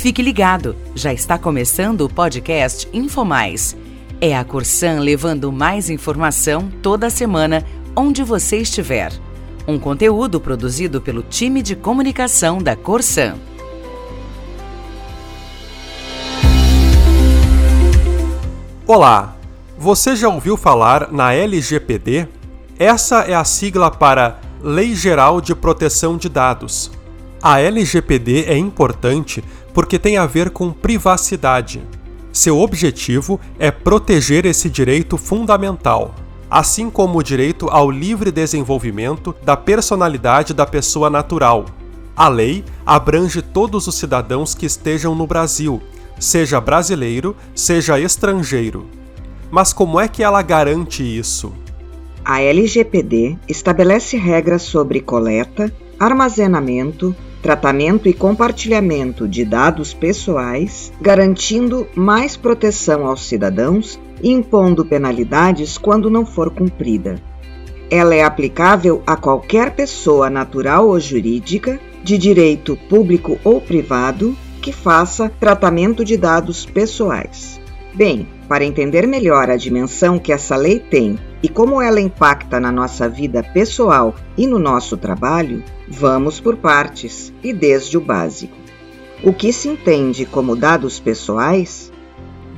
Fique ligado, já está começando o podcast InfoMais. É a Corsan levando mais informação toda semana, onde você estiver. Um conteúdo produzido pelo time de comunicação da Corsan. Olá! Você já ouviu falar na LGPD? Essa é a sigla para Lei Geral de Proteção de Dados. A LGPD é importante porque tem a ver com privacidade. Seu objetivo é proteger esse direito fundamental, assim como o direito ao livre desenvolvimento da personalidade da pessoa natural. A lei abrange todos os cidadãos que estejam no Brasil, seja brasileiro, seja estrangeiro. Mas como é que ela garante isso? A LGPD estabelece regras sobre coleta, armazenamento, tratamento e compartilhamento de dados pessoais, garantindo mais proteção aos cidadãos e impondo penalidades quando não for cumprida. Ela é aplicável a qualquer pessoa natural ou jurídica, de direito público ou privado, que faça tratamento de dados pessoais. Bem, para entender melhor a dimensão que essa lei tem e como ela impacta na nossa vida pessoal e no nosso trabalho, vamos por partes e desde o básico. O que se entende como dados pessoais?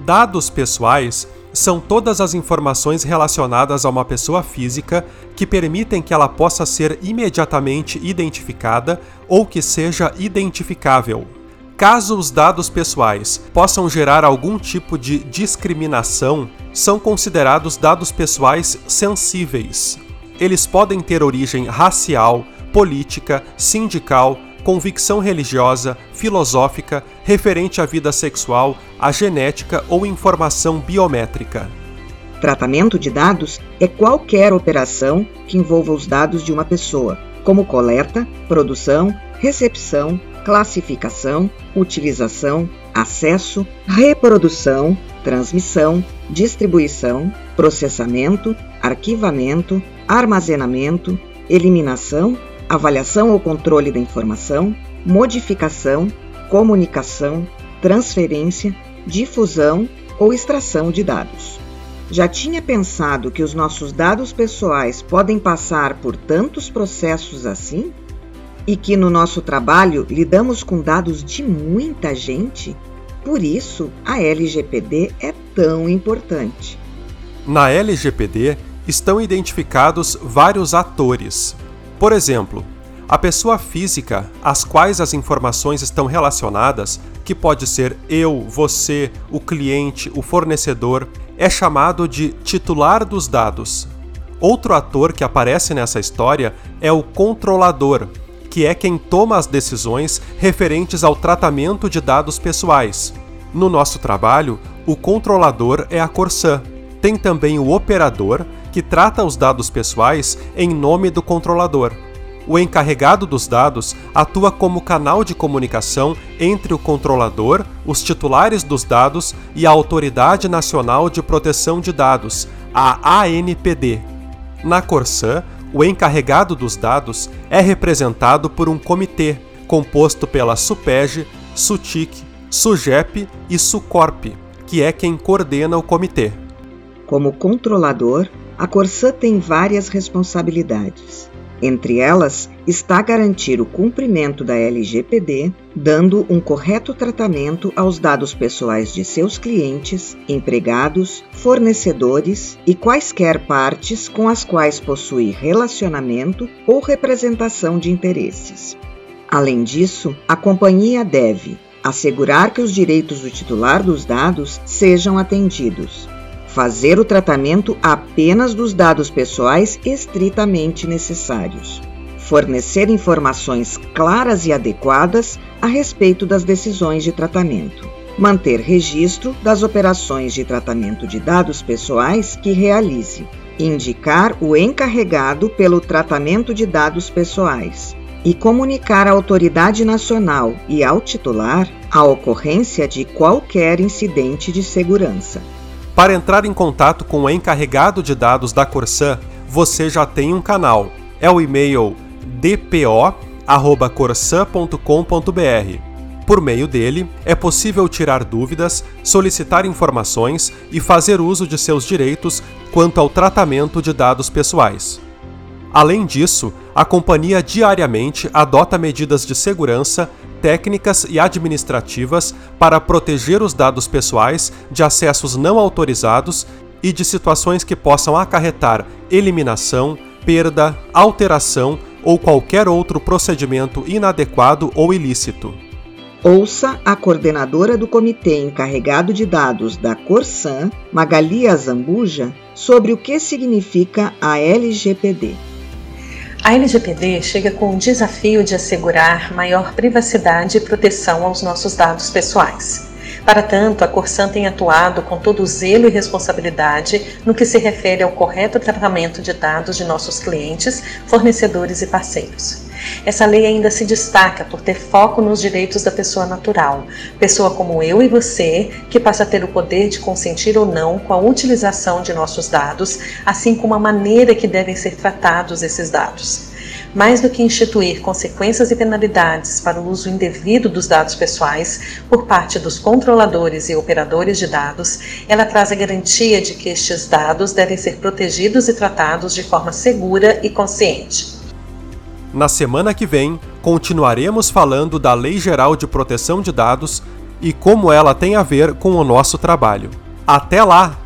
Dados pessoais são todas as informações relacionadas a uma pessoa física que permitem que ela possa ser imediatamente identificada ou que seja identificável. Caso os dados pessoais possam gerar algum tipo de discriminação, são considerados dados pessoais sensíveis. Eles podem ter origem racial, política, sindical, convicção religiosa, filosófica, referente à vida sexual, à genética ou informação biométrica. Tratamento de dados é qualquer operação que envolva os dados de uma pessoa, como coleta, produção, recepção, classificação, utilização, acesso, reprodução, transmissão, distribuição, processamento, arquivamento, armazenamento, eliminação, avaliação ou controle da informação, modificação, comunicação, transferência, difusão ou extração de dados. Já tinha pensado que os nossos dados pessoais podem passar por tantos processos assim? E que no nosso trabalho lidamos com dados de muita gente, por isso a LGPD é tão importante. Na LGPD estão identificados vários atores. Por exemplo, a pessoa física às quais as informações estão relacionadas, que pode ser eu, você, o cliente, o fornecedor, é chamado de titular dos dados. Outro ator que aparece nessa história é o controlador, que é quem toma as decisões referentes ao tratamento de dados pessoais. No nosso trabalho, o controlador é a Corsan. Tem também o operador, que trata os dados pessoais em nome do controlador. O encarregado dos dados atua como canal de comunicação entre o controlador, os titulares dos dados e a Autoridade Nacional de Proteção de Dados, a ANPD. Na Corsan, o encarregado dos dados é representado por um comitê composto pela SUPEG, SUTIC, SUGEP e SUCORP, que é quem coordena o comitê. Como controlador, a Corsã tem várias responsabilidades. Entre elas está garantir o cumprimento da LGPD, dando um correto tratamento aos dados pessoais de seus clientes, empregados, fornecedores e quaisquer partes com as quais possui relacionamento ou representação de interesses. Além disso, a companhia deve assegurar que os direitos do titular dos dados sejam atendidos, fazer o tratamento apenas dos dados pessoais estritamente necessários, fornecer informações claras e adequadas a respeito das decisões de tratamento, manter registro das operações de tratamento de dados pessoais que realize, indicar o encarregado pelo tratamento de dados pessoais. E comunicar à autoridade nacional e ao titular a ocorrência de qualquer incidente de segurança. Para entrar em contato com o encarregado de dados da Corsan, você já tem um canal. É o e-mail dpo@corsan.com.br. Por meio dele, é possível tirar dúvidas, solicitar informações e fazer uso de seus direitos quanto ao tratamento de dados pessoais. Além disso, a companhia diariamente adota medidas de segurança, técnicas e administrativas para proteger os dados pessoais de acessos não autorizados e de situações que possam acarretar eliminação, perda, alteração ou qualquer outro procedimento inadequado ou ilícito. Ouça a coordenadora do Comitê Encarregado de Dados da Corsan, Magalia Zambuja, sobre o que significa a LGPD. A LGPD chega com o desafio de assegurar maior privacidade e proteção aos nossos dados pessoais. Para tanto, a Corsan tem atuado com todo zelo e responsabilidade no que se refere ao correto tratamento de dados de nossos clientes, fornecedores e parceiros. Essa lei ainda se destaca por ter foco nos direitos da pessoa natural, pessoa como eu e você, que passa a ter o poder de consentir ou não com a utilização de nossos dados, assim como a maneira que devem ser tratados esses dados mais do que instituir consequências e penalidades para o uso indevido dos dados pessoais por parte dos controladores e operadores de dados, ela traz a garantia de que estes dados devem ser protegidos e tratados de forma segura e consciente. Na semana que vem, continuaremos falando da Lei Geral de Proteção de Dados e como ela tem a ver com o nosso trabalho. Até lá!